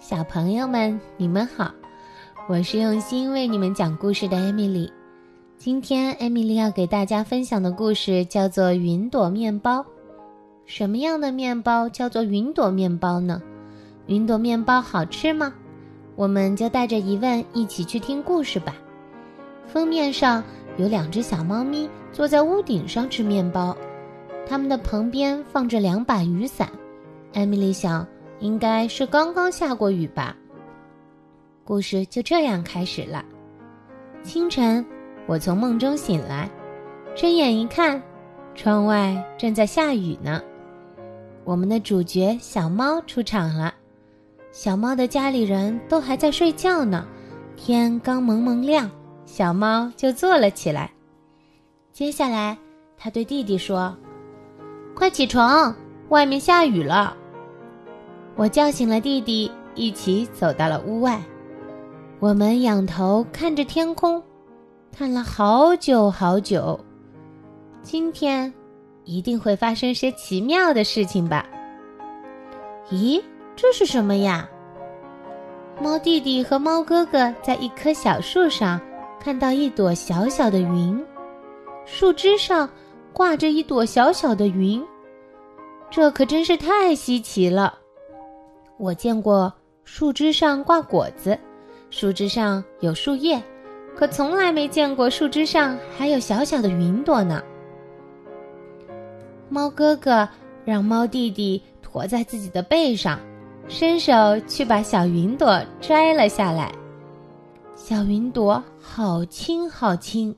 小朋友们，你们好，我是用心为你们讲故事的艾米丽。今天艾米丽要给大家分享的故事叫做《云朵面包》。什么样的面包叫做云朵面包呢？云朵面包好吃吗？我们就带着疑问一起去听故事吧。封面上有两只小猫咪坐在屋顶上吃面包，它们的旁边放着两把雨伞。艾米丽想。应该是刚刚下过雨吧。故事就这样开始了。清晨，我从梦中醒来，睁眼一看，窗外正在下雨呢。我们的主角小猫出场了。小猫的家里人都还在睡觉呢，天刚蒙蒙亮，小猫就坐了起来。接下来，他对弟弟说：“快起床，外面下雨了。”我叫醒了弟弟，一起走到了屋外。我们仰头看着天空，看了好久好久。今天一定会发生些奇妙的事情吧？咦，这是什么呀？猫弟弟和猫哥哥在一棵小树上看到一朵小小的云，树枝上挂着一朵小小的云，这可真是太稀奇了。我见过树枝上挂果子，树枝上有树叶，可从来没见过树枝上还有小小的云朵呢。猫哥哥让猫弟弟驮在自己的背上，伸手去把小云朵摘了下来。小云朵好轻好轻，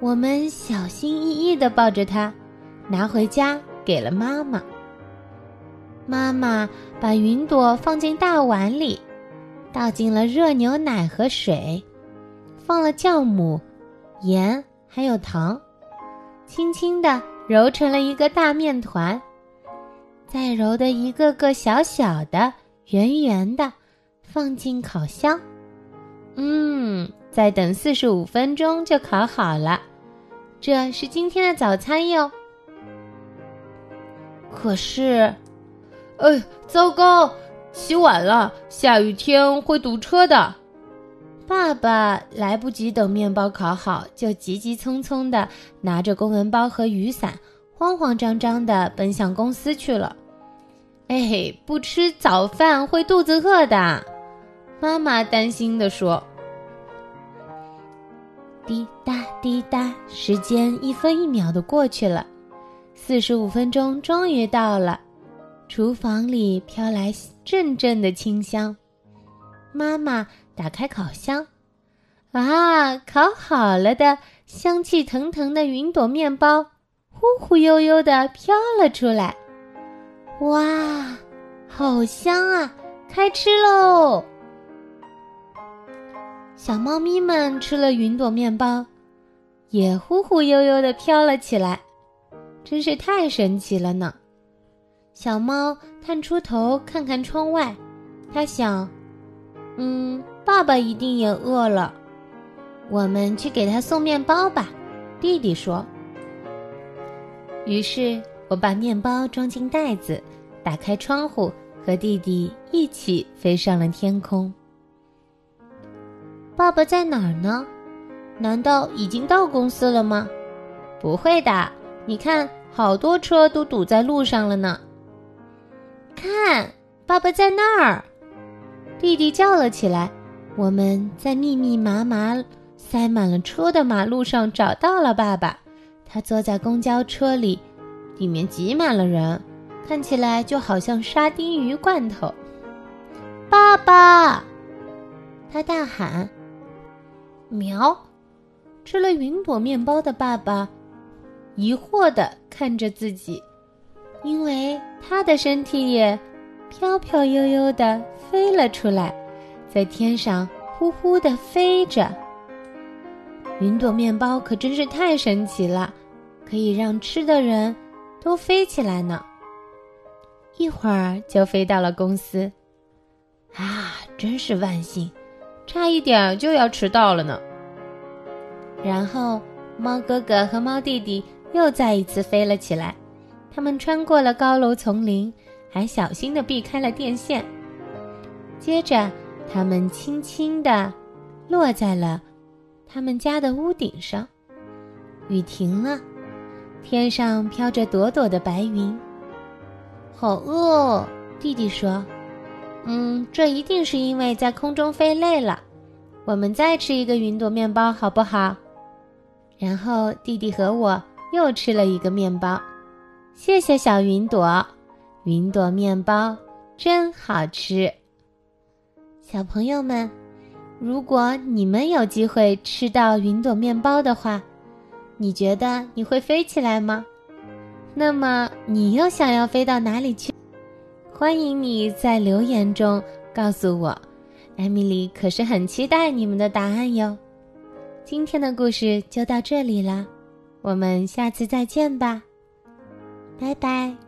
我们小心翼翼地抱着它，拿回家给了妈妈。妈妈把云朵放进大碗里，倒进了热牛奶和水，放了酵母、盐还有糖，轻轻地揉成了一个大面团，再揉的一个个小小的、圆圆的，放进烤箱。嗯，再等四十五分钟就烤好了。这是今天的早餐哟。可是。哎，糟糕！起晚了，下雨天会堵车的。爸爸来不及等面包烤好，就急急匆匆的拿着公文包和雨伞，慌慌张张的奔向公司去了。哎，不吃早饭会肚子饿的，妈妈担心的说。滴答滴答，时间一分一秒的过去了，四十五分钟终于到了。厨房里飘来阵阵的清香，妈妈打开烤箱，啊，烤好了的香气腾腾的云朵面包，忽忽悠悠的飘了出来。哇，好香啊！开吃喽！小猫咪们吃了云朵面包，也忽忽悠悠的飘了起来，真是太神奇了呢。小猫探出头看看窗外，它想：“嗯，爸爸一定也饿了，我们去给他送面包吧。”弟弟说。于是我把面包装进袋子，打开窗户，和弟弟一起飞上了天空。爸爸在哪儿呢？难道已经到公司了吗？不会的，你看，好多车都堵在路上了呢。看，爸爸在那儿！弟弟叫了起来。我们在密密麻麻、塞满了车的马路上找到了爸爸。他坐在公交车里，里面挤满了人，看起来就好像沙丁鱼罐头。爸爸！他大喊。喵！吃了云朵面包的爸爸疑惑地看着自己。因为他的身体也飘飘悠悠的飞了出来，在天上呼呼的飞着。云朵面包可真是太神奇了，可以让吃的人都飞起来呢。一会儿就飞到了公司，啊，真是万幸，差一点就要迟到了呢。然后猫哥哥和猫弟弟又再一次飞了起来。他们穿过了高楼丛林，还小心地避开了电线。接着，它们轻轻地落在了他们家的屋顶上。雨停了，天上飘着朵朵的白云。好饿，哦弟弟说：“嗯，这一定是因为在空中飞累了。我们再吃一个云朵面包，好不好？”然后弟弟和我又吃了一个面包。谢谢小云朵，云朵面包真好吃。小朋友们，如果你们有机会吃到云朵面包的话，你觉得你会飞起来吗？那么你又想要飞到哪里去？欢迎你在留言中告诉我，艾米丽可是很期待你们的答案哟。今天的故事就到这里了，我们下次再见吧，拜拜。